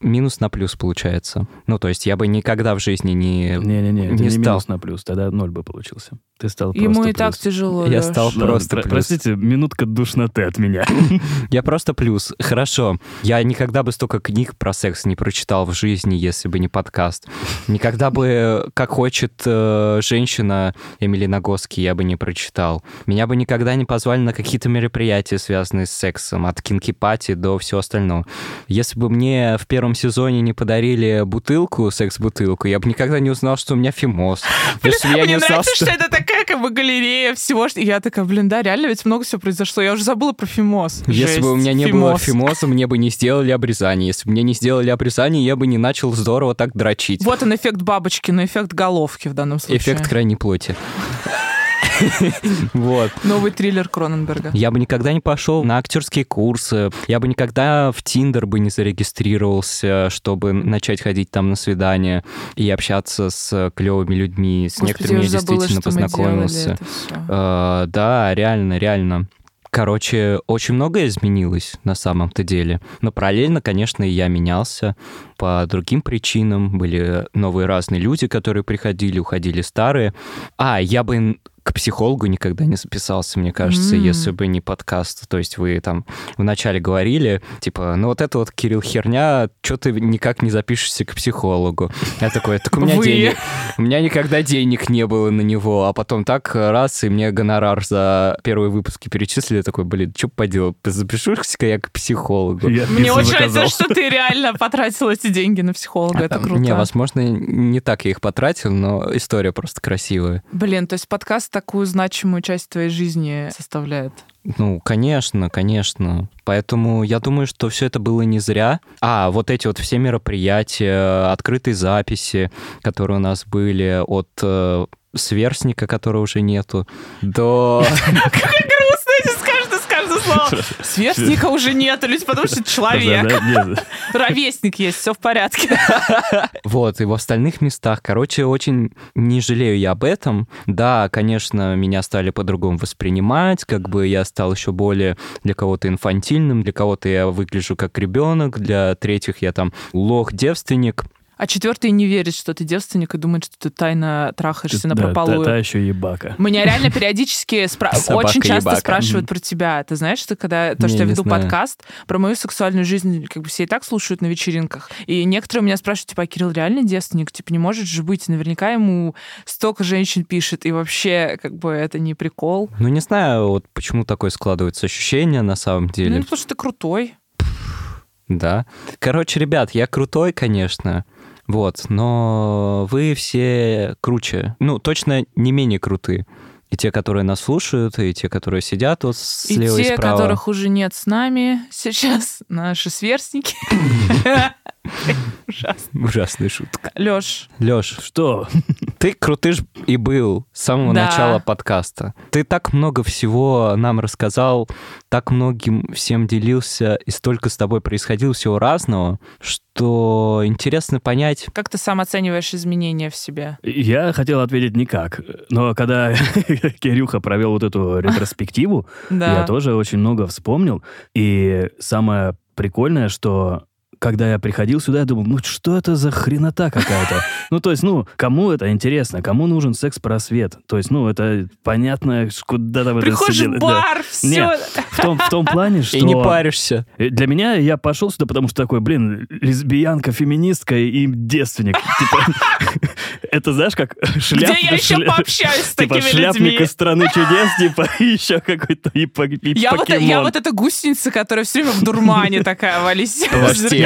Минус на плюс получается. Ну, то есть я бы никогда в жизни не... Не-не-не, это Не не стал. минус на плюс, тогда ноль бы получился. Ты стал Ему просто и так плюс. тяжело, Я Лёш. стал Ладно, просто про- плюс. Простите, минутка душноты от меня. Я просто плюс. Хорошо. Я никогда бы столько книг про секс не прочитал в жизни, если бы не подкаст. Никогда бы «Как хочет э, женщина» Эмили Нагоски я бы не прочитал. Меня бы никогда не позвали на какие-то мероприятия, связанные с сексом, от кинки-пати до всего остального. Если бы мне в первом сезоне не подарили бутылку, секс-бутылку, я бы никогда не узнал, что у меня фимоз. Если бы я не узнал, что это такая как бы галерея всего. что- я такая, блин, да, реально ведь много всего произошло. Я уже забыла про фимоз. Если бы у Жесть, меня не было фимоз. фимоза, мне бы не сделали обрезание. Если бы мне не сделали обрезание, я бы не начал здорово так дрочить. Вот он эффект бабочки, но эффект головки в данном случае. Эффект крайней плоти. Вот. Новый триллер Кроненберга. Я бы никогда не пошел на актерские курсы, я бы никогда в Тиндер бы не зарегистрировался, чтобы начать ходить там на свидания и общаться с клевыми людьми. С Господи, некоторыми я забыла, действительно познакомился. Э, Да, реально, реально. Короче, очень многое изменилось на самом-то деле. Но параллельно, конечно, и я менялся по другим причинам. Были новые разные люди, которые приходили, уходили старые. А, я бы, к психологу никогда не записался, мне кажется, М. если бы не подкаст. То есть вы там вначале говорили, типа, ну вот это вот, Кирилл, херня, что ты никак не запишешься к психологу? Я такой, так у меня денег, у меня никогда денег не было на него, а потом так раз, и мне гонорар за первые выпуски перечислили, я такой, блин, что поделать, запишусь-ка я к психологу. Я Мне очень нравится, что ты реально потратил эти деньги на психолога. Это круто. Не, возможно, не так я их потратил, но история просто красивая. Блин, то есть подкаст такую значимую часть твоей жизни составляет. Ну, конечно, конечно. Поэтому я думаю, что все это было не зря. А, вот эти вот все мероприятия, открытые записи, которые у нас были от э, сверстника, которого уже нету, до... слово. Сверстника уже нет, люди подумают, что это человек. Ровесник есть, все в порядке. Вот, и в остальных местах. Короче, очень не жалею я об этом. Да, конечно, меня стали по-другому воспринимать, как бы я стал еще более для кого-то инфантильным, для кого-то я выгляжу как ребенок, для третьих я там лох-девственник. А четвертый не верит, что ты девственник и думает, что ты тайно трахаешься на Да, та, прополую. та еще ебака. Меня реально периодически спра- очень часто ебака. спрашивают про тебя. Ты знаешь, что когда то, Не, что я веду знаю. подкаст про мою сексуальную жизнь, как бы все и так слушают на вечеринках. И некоторые у меня спрашивают, типа, а Кирилл реально девственник? Типа, не может же быть. Наверняка ему столько женщин пишет. И вообще, как бы, это не прикол. Ну, не знаю, вот почему такое складывается ощущение на самом Ну, деле. потому что ты крутой. Да. Короче, ребят, я крутой, конечно. Вот, но вы все круче. Ну, точно не менее крутые. И те, которые нас слушают, и те, которые сидят вот слева и и, те, справа. которых уже нет с нами сейчас, наши сверстники. Ужасная шутка. Лёш, Лёш, Что? Ты крутыш и был с самого Да. начала подкаста. Ты так много всего нам рассказал, так многим всем делился, и столько с тобой происходило всего разного, что интересно понять, как ты сам оцениваешь изменения в себе? Я хотел ответить никак. Но когда Кирюха провел вот эту ретроспективу, я тоже очень много вспомнил. И самое прикольное, что когда я приходил сюда, я думал, ну что это за хренота какая-то? Ну, то есть, ну, кому это интересно? Кому нужен секс-просвет? То есть, ну, это понятно, куда там это Приходишь в да. бар, все. Не, В том, в том плане, что... и не паришься. Для меня я пошел сюда, потому что такой, блин, лесбиянка, феминистка и девственник. Типа, это знаешь, как шляп... Где я еще пообщаюсь с Типа такими шляпник людьми? из страны чудес, типа, и еще какой-то и, Я вот, эта гусеница, которая все время в дурмане такая, вались.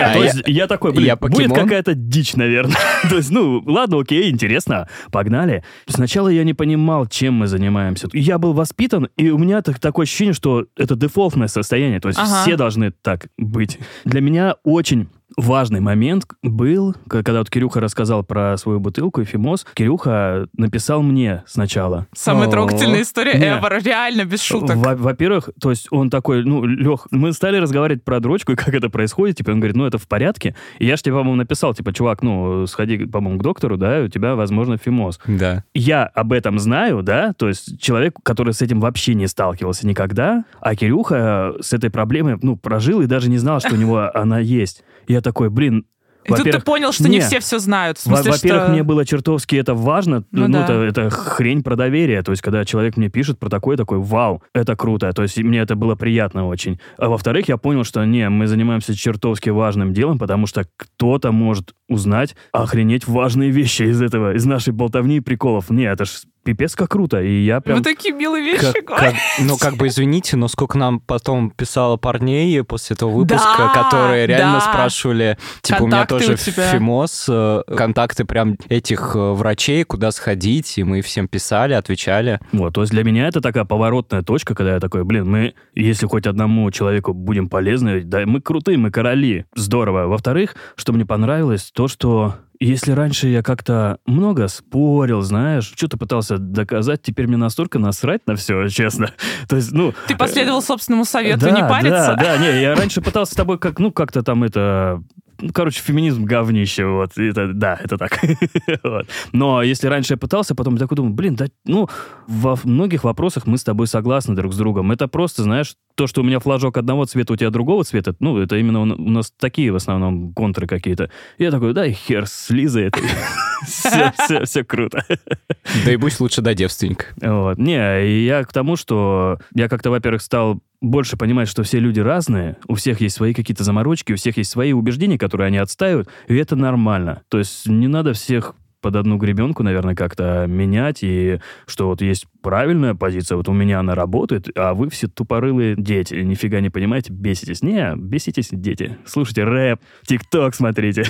А то я- есть я такой, блин, я будет какая-то дичь, наверное. То есть, ну, ладно, окей, интересно, погнали. Сначала я не понимал, чем мы занимаемся. Я был воспитан, и у меня так- такое ощущение, что это дефолтное состояние, то есть Ага. все должны так быть. Для меня очень важный момент был, когда вот Кирюха рассказал про свою бутылку эфимоз, Кирюха написал мне сначала. Самая О. трогательная история ever, реально, без шуток. Во- Во-первых, то есть он такой, ну, Лех, мы стали разговаривать про дрочку и как это происходит, типа, он говорит, ну, это в порядке. И я же тебе, по-моему, написал, типа, чувак, ну, сходи, по-моему, к доктору, да, и у тебя, возможно, фимоз. Да. Я об этом знаю, да, то есть человек, который с этим вообще не сталкивался никогда, а Кирюха с этой проблемой, ну, прожил и даже не знал, что у него она есть. И я такой, блин, И тут ты понял, что не не. все все знают. В смысле, Во-первых, что... мне было чертовски это важно. Ну Ну, да. это, это хрень про доверие. То есть, когда человек мне пишет про такое, такой, вау, это круто. То есть, мне это было приятно очень. А во-вторых, я понял, что не, мы занимаемся чертовски важным делом, потому что кто-то может узнать, охренеть важные вещи из этого, из нашей болтовни и приколов. Не, это ж пипец как круто. И я прям... Вы такие милые вещи Как- как- ну, как бы извините, но сколько нам потом писало парней после этого выпуска, Да, которые реально да. спрашивали, типа, у меня Контакты тоже у тебя. фимоз, э, контакты прям этих э, врачей, куда сходить, и мы всем писали, отвечали. Вот, то есть для меня это такая поворотная точка, когда я такой, блин, мы, если хоть одному человеку будем полезны, да, мы крутые, мы короли, здорово. Во-вторых, что мне понравилось, то, что если раньше я как-то много спорил, знаешь, что-то пытался доказать, теперь мне настолько насрать на все, честно. То есть, ну... Ты последовал собственному совету да, не париться? Да, да, не, я раньше пытался с тобой как, ну, как-то там это ну, короче, феминизм говнище, вот, это, да, это так. вот. Но если раньше я пытался, потом я такой думаю, блин, да, ну, во многих вопросах мы с тобой согласны друг с другом. Это просто, знаешь, то, что у меня флажок одного цвета, у тебя другого цвета, ну, это именно у нас такие в основном контры какие-то. Я такой, да, и хер с Лизой, это все, все, все круто. Да и будь лучше до девственника. Вот. Не, я к тому, что я как-то, во-первых, стал больше понимать, что все люди разные, у всех есть свои какие-то заморочки, у всех есть свои убеждения, которые они отстаивают, и это нормально. То есть не надо всех под одну гребенку, наверное, как-то менять, и что вот есть правильная позиция, вот у меня она работает, а вы все тупорылые дети, нифига не понимаете, беситесь. Не, беситесь, дети. Слушайте рэп, тикток смотрите.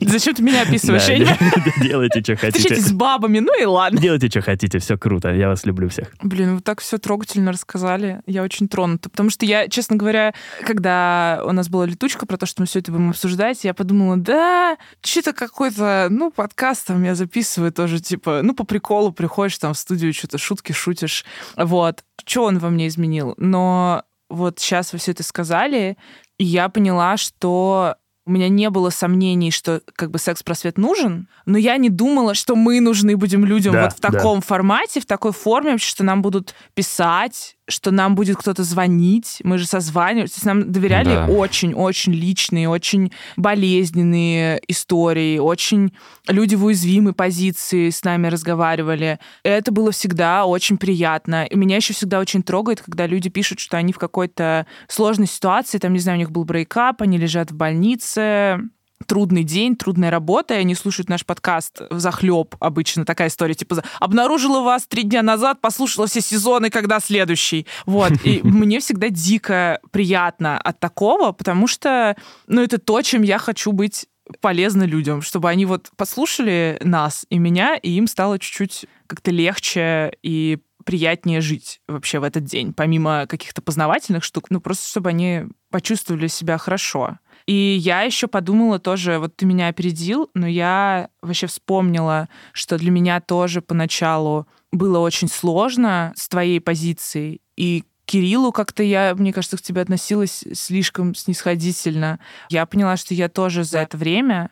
Зачем ты меня описываешь? Делайте, что хотите. Встречайтесь с бабами, ну и ладно. Делайте, что хотите, все круто, я вас люблю всех. Блин, вы так все трогательно рассказали, я очень тронута, потому что я, честно говоря, когда у нас была летучка про то, что мы все это будем обсуждать, я подумала, да, что-то какой-то, ну, подкаст там я записываю тоже, типа, ну, по приколу приходишь там в студию, что-то шутки шутишь. Вот. Что он во мне изменил? Но вот сейчас вы все это сказали, и я поняла, что у меня не было сомнений, что как бы секс-просвет нужен, но я не думала, что мы нужны будем людям да, вот в таком да. формате, в такой форме, что нам будут писать, что нам будет кто-то звонить, мы же созванивались, нам доверяли очень-очень да. личные, очень болезненные истории, очень люди в уязвимой позиции с нами разговаривали. Это было всегда очень приятно. И меня еще всегда очень трогает, когда люди пишут, что они в какой-то сложной ситуации, там, не знаю, у них был брейкап, они лежат в больнице, трудный день, трудная работа, и они слушают наш подкаст в захлеб обычно. Такая история, типа, обнаружила вас три дня назад, послушала все сезоны, когда следующий. Вот. И мне всегда дико приятно от такого, потому что, ну, это то, чем я хочу быть полезно людям, чтобы они вот послушали нас и меня, и им стало чуть-чуть как-то легче и приятнее жить вообще в этот день, помимо каких-то познавательных штук, ну просто чтобы они почувствовали себя хорошо. И я еще подумала тоже, вот ты меня опередил, но я вообще вспомнила, что для меня тоже поначалу было очень сложно с твоей позицией. И Кириллу как-то я, мне кажется, к тебе относилась слишком снисходительно. Я поняла, что я тоже за это время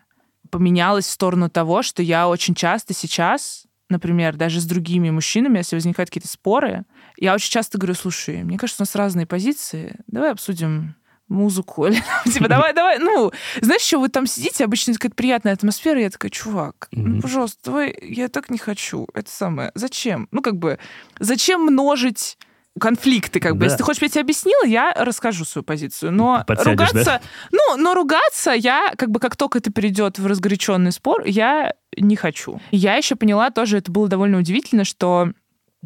поменялась в сторону того, что я очень часто сейчас, например, даже с другими мужчинами, если возникают какие-то споры, я очень часто говорю, слушай, мне кажется, у нас разные позиции, давай обсудим музыку. типа, давай, давай, ну, знаешь, что вы там сидите, обычно какая-то приятная атмосфера, я такая, чувак, ну, пожалуйста, давай, я так не хочу. Это самое. Зачем? Ну, как бы, зачем множить конфликты, как бы. Да. Если ты хочешь, я тебе объяснила, я расскажу свою позицию. Но Подсядешь, ругаться, да? ну, но ругаться я, как бы, как только это перейдет в разгоряченный спор, я не хочу. Я еще поняла тоже, это было довольно удивительно, что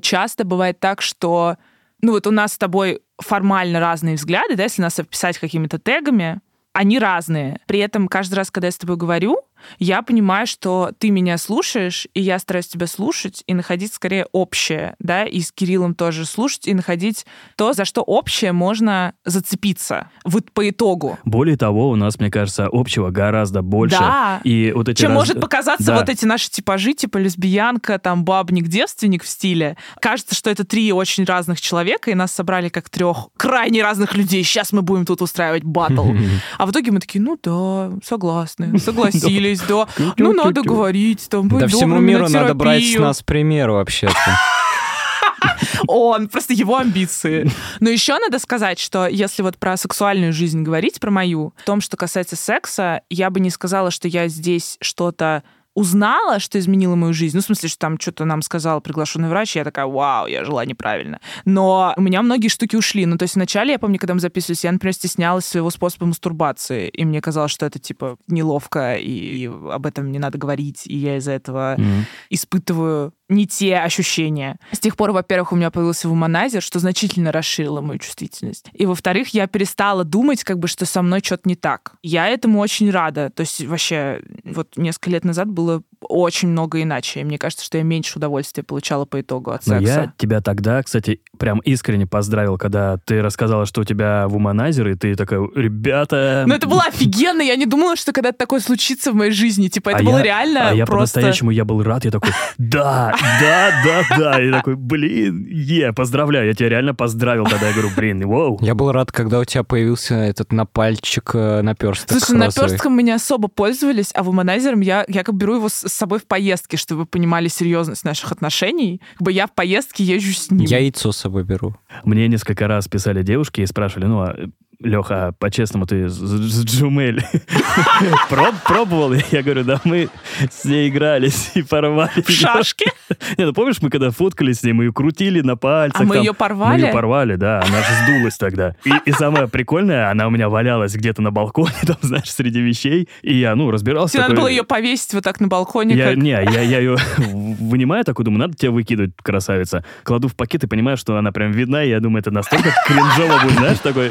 часто бывает так, что ну вот у нас с тобой формально разные взгляды, да, если нас описать какими-то тегами, они разные. При этом каждый раз, когда я с тобой говорю, я понимаю, что ты меня слушаешь, и я стараюсь тебя слушать и находить скорее общее, да, и с Кириллом тоже слушать и находить то, за что общее можно зацепиться вот по итогу. Более того, у нас, мне кажется, общего гораздо больше. Да. И вот эти Чем раз... может показаться да. вот эти наши типажи, типа лесбиянка, там, бабник, девственник в стиле. Кажется, что это три очень разных человека, и нас собрали как трех крайне разных людей. Сейчас мы будем тут устраивать батл. А в итоге мы такие, ну да, согласны, согласились договорились, да. Ну, надо говорить, там, Да всему миру надо брать с нас пример вообще-то. Он, просто его амбиции. Но еще надо сказать, что если вот про сексуальную жизнь говорить, про мою, в том, что касается секса, я бы не сказала, что я здесь что-то узнала, что изменило мою жизнь, ну, в смысле, что там что-то нам сказал приглашенный врач, я такая, вау, я жила неправильно. Но у меня многие штуки ушли. Ну, то есть вначале, я помню, когда мы записывались, я, например, стеснялась своего способа мастурбации, и мне казалось, что это, типа, неловко, и, и об этом не надо говорить, и я из-за этого mm-hmm. испытываю не те ощущения. С тех пор, во-первых, у меня появился вуманайзер, что значительно расширило мою чувствительность. И, во-вторых, я перестала думать, как бы, что со мной что-то не так. Я этому очень рада. То есть вообще вот несколько лет назад было очень много иначе. И мне кажется, что я меньше удовольствия получала по итогу от секса. Но я тебя тогда, кстати, прям искренне поздравил, когда ты рассказала, что у тебя вуманайзер, и ты такая, ребята... Ну это было офигенно, я не думала, что когда-то такое случится в моей жизни. Типа это а было я, реально а я просто... по-настоящему, я был рад, я такой, да, Да, да, да. И такой, блин, е, поздравляю. Я тебя реально поздравил, когда я говорю, блин, вау. Я был рад, когда у тебя появился этот на пальчик э, наперсток Слушай, розовый. наперстком мы не особо пользовались, а вуманайзером я, я как беру его с с собой в поездке, чтобы вы понимали серьезность наших отношений. Как бы я в поездке езжу с ним. Я яйцо с собой беру. Мне несколько раз писали девушки и спрашивали, ну, а, Леха, а по-честному, ты с, Джумель проб- пробовал? Я говорю, да мы с ней игрались и порвали. В шашке? Не, ну помнишь, мы когда фоткались с ней, мы ее крутили на пальцах. А мы ее порвали? Мы ее порвали, да. Она же сдулась тогда. И, самое прикольное, она у меня валялась где-то на балконе, там, знаешь, среди вещей. И я, ну, разбирался. Тебе надо такой- было ее повесить вот так на балконе. не, я, ее вынимаю такую, думаю, надо тебя выкидывать, красавица. Кладу в пакет и понимаю, что она прям видна, и я думаю, это настолько кринжово будет, знаешь, такой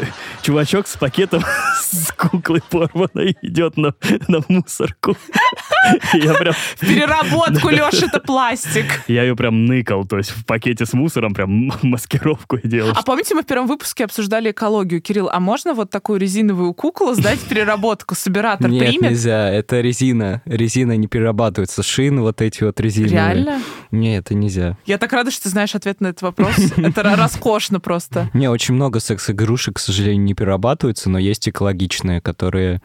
чувачок с пакетом с куклой порванной идет на, на мусорку. Я прям, В переработку, Леша, это пластик. я ее прям ныкал, то есть в пакете с мусором прям маскировку делал. А помните, мы в первом выпуске обсуждали экологию? Кирилл, а можно вот такую резиновую куклу сдать в переработку? Собиратор Нет, примет? нельзя. Это резина. Резина не перерабатывается. Шины вот эти вот резиновые. Реально? Не, это нельзя. Я так рада, что ты знаешь ответ на этот вопрос. Это роскошно просто. Не, очень много секс-игрушек, к сожалению, не перерабатываются, но есть экологичные, которые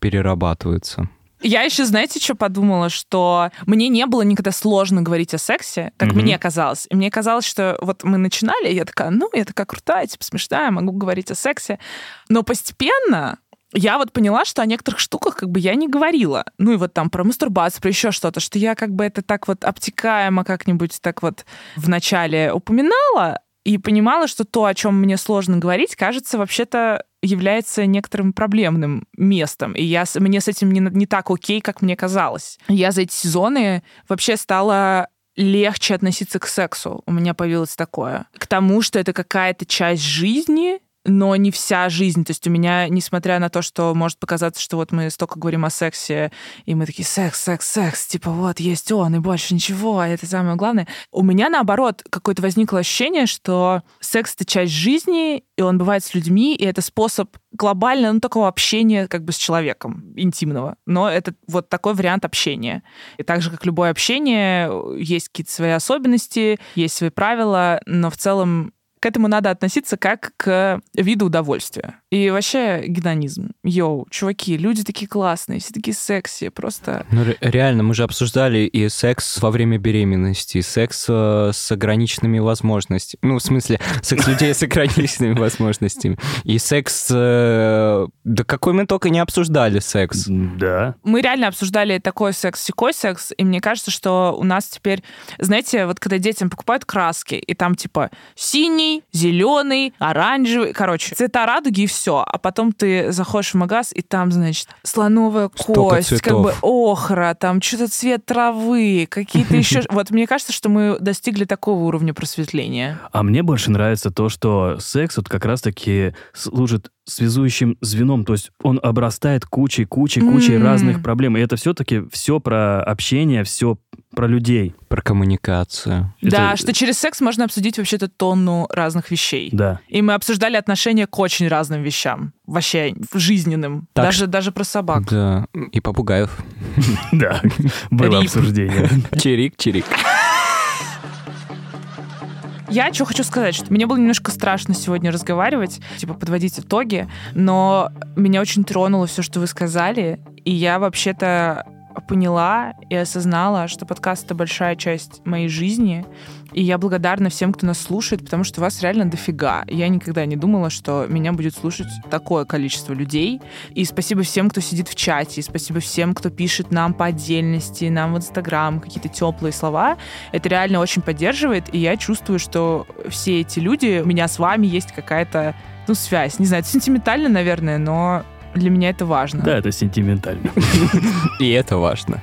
перерабатываются. Я еще, знаете, что подумала? Что мне не было никогда сложно говорить о сексе, как Мгм. мне казалось. И мне казалось, что вот мы начинали, и я такая, ну, я такая крутая, типа смешная, могу говорить о сексе. Но постепенно я вот поняла, что о некоторых штуках как бы я не говорила. Ну и вот там про мастурбацию, про еще что-то, что я как бы это так вот обтекаемо как-нибудь так вот в начале упоминала, и понимала, что то, о чем мне сложно говорить, кажется, вообще-то является некоторым проблемным местом. И я, мне с этим не, не так окей, как мне казалось. Я за эти сезоны вообще стала легче относиться к сексу. У меня появилось такое. К тому, что это какая-то часть жизни, но не вся жизнь. То есть у меня, несмотря на то, что может показаться, что вот мы столько говорим о сексе, и мы такие секс, секс, секс, типа вот есть он, и больше ничего, а это самое главное. У меня, наоборот, какое-то возникло ощущение, что секс — это часть жизни, и он бывает с людьми, и это способ глобально, ну, такого общения как бы с человеком, интимного. Но это вот такой вариант общения. И так же, как любое общение, есть какие-то свои особенности, есть свои правила, но в целом к этому надо относиться как к виду удовольствия. И вообще гедонизм. Йоу, чуваки, люди такие классные, все такие секси, просто... Ну, ре- реально, мы же обсуждали и секс во время беременности, и секс э, с ограниченными возможностями. Ну, в смысле, секс людей с ограниченными возможностями. И секс... э, Да какой мы только не обсуждали секс. Да. Мы реально обсуждали такой секс, секой секс, и мне кажется, что у нас теперь, знаете, вот когда детям покупают краски, и там типа синий, зеленый, оранжевый, короче, цвета радуги и все. А потом ты заходишь в магаз, и там, значит, слоновая Столько кость, как бы охра, там что-то цвет травы, какие-то еще... Вот мне кажется, что мы достигли такого уровня просветления. А мне больше нравится то, что секс вот как раз-таки служит связующим звеном, то есть он обрастает кучей, кучей, кучей М. разных проблем. И это все-таки все про общение, все про людей. Про коммуникацию. Да, Это- что через секс можно обсудить вообще-то тонну разных вещей. Да. И мы обсуждали отношение к очень разным вещам, вообще жизненным, Так даже, даже про собак. Да, и попугаев. Да, было обсуждение. Чирик, чирик. Я что хочу сказать, что мне было немножко страшно сегодня разговаривать, типа подводить итоги, но меня очень тронуло все, что вы сказали, и я вообще-то поняла и осознала, что подкаст — это большая часть моей жизни, и я благодарна всем, кто нас слушает, потому что вас реально дофига. Я никогда не думала, что меня будет слушать такое количество людей. И спасибо всем, кто сидит в чате, и спасибо всем, кто пишет нам по отдельности, нам в Инстаграм какие-то теплые слова. Это реально очень поддерживает, и я чувствую, что все эти люди, у меня с вами есть какая-то, ну, связь. Не знаю, это сентиментально, наверное, но для меня это важно. Да, это сентиментально. И это важно.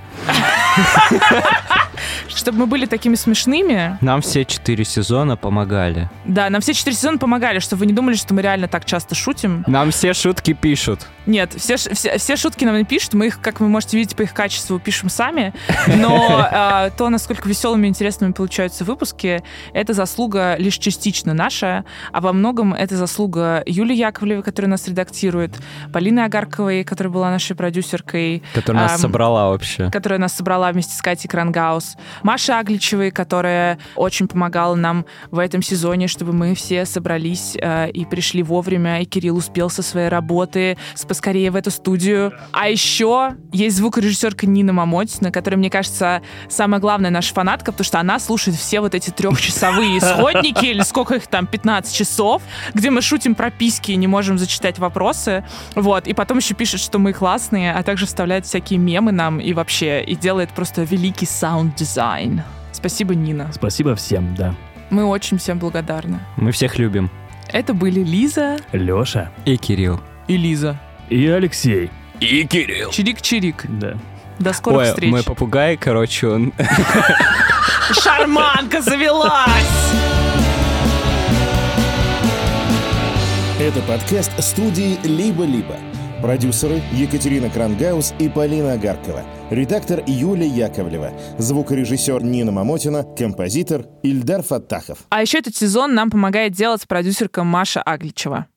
Чтобы мы были такими смешными. Нам все четыре сезона помогали. Да, нам все четыре сезона помогали, чтобы вы не думали, что мы реально так часто шутим. Нам все шутки пишут. Нет, все, все, все шутки нам не пишут, мы их, как вы можете видеть по их качеству, пишем сами. Но а, то, насколько веселыми и интересными получаются выпуски, это заслуга лишь частично наша, а во многом это заслуга Юлии Яковлевой, которая нас редактирует, Полины Агарковой, которая была нашей продюсеркой, Которая нас Ам, собрала вообще. которая нас собрала вместе с Катей Крангаус. Маши Агличевой, которая очень помогала нам в этом сезоне, чтобы мы все собрались э, и пришли вовремя, и Кирилл успел со своей работы поскорее в эту студию. А еще есть звукорежиссерка Нина Мамотина, которая, мне кажется, самая главная наша фанатка, потому что она слушает все вот эти трехчасовые исходники, или сколько их там, 15 часов, где мы шутим про письки и не можем зачитать вопросы. Вот. И потом еще пишет, что мы классные, а также вставляет всякие мемы нам и вообще, и делает просто великий саунд-дизайн. Спасибо, Нина. Спасибо всем, да. Мы очень всем благодарны. Мы всех любим. Это были Лиза Леша И Кирилл. и Лиза. и Алексей. И Кирилл. Чирик-чирик. Да. До скорых Ой, встреч. мой попугай, короче, он... Шарманка завелась! Это подкаст студии «Либо-либо». Продюсеры Екатерина Крангаус и Полина Агаркова. Редактор Юлия Яковлева. Звукорежиссер Нина Мамотина. Композитор Ильдар Фаттахов. А еще этот сезон нам помогает делать продюсерка Маша Агличева.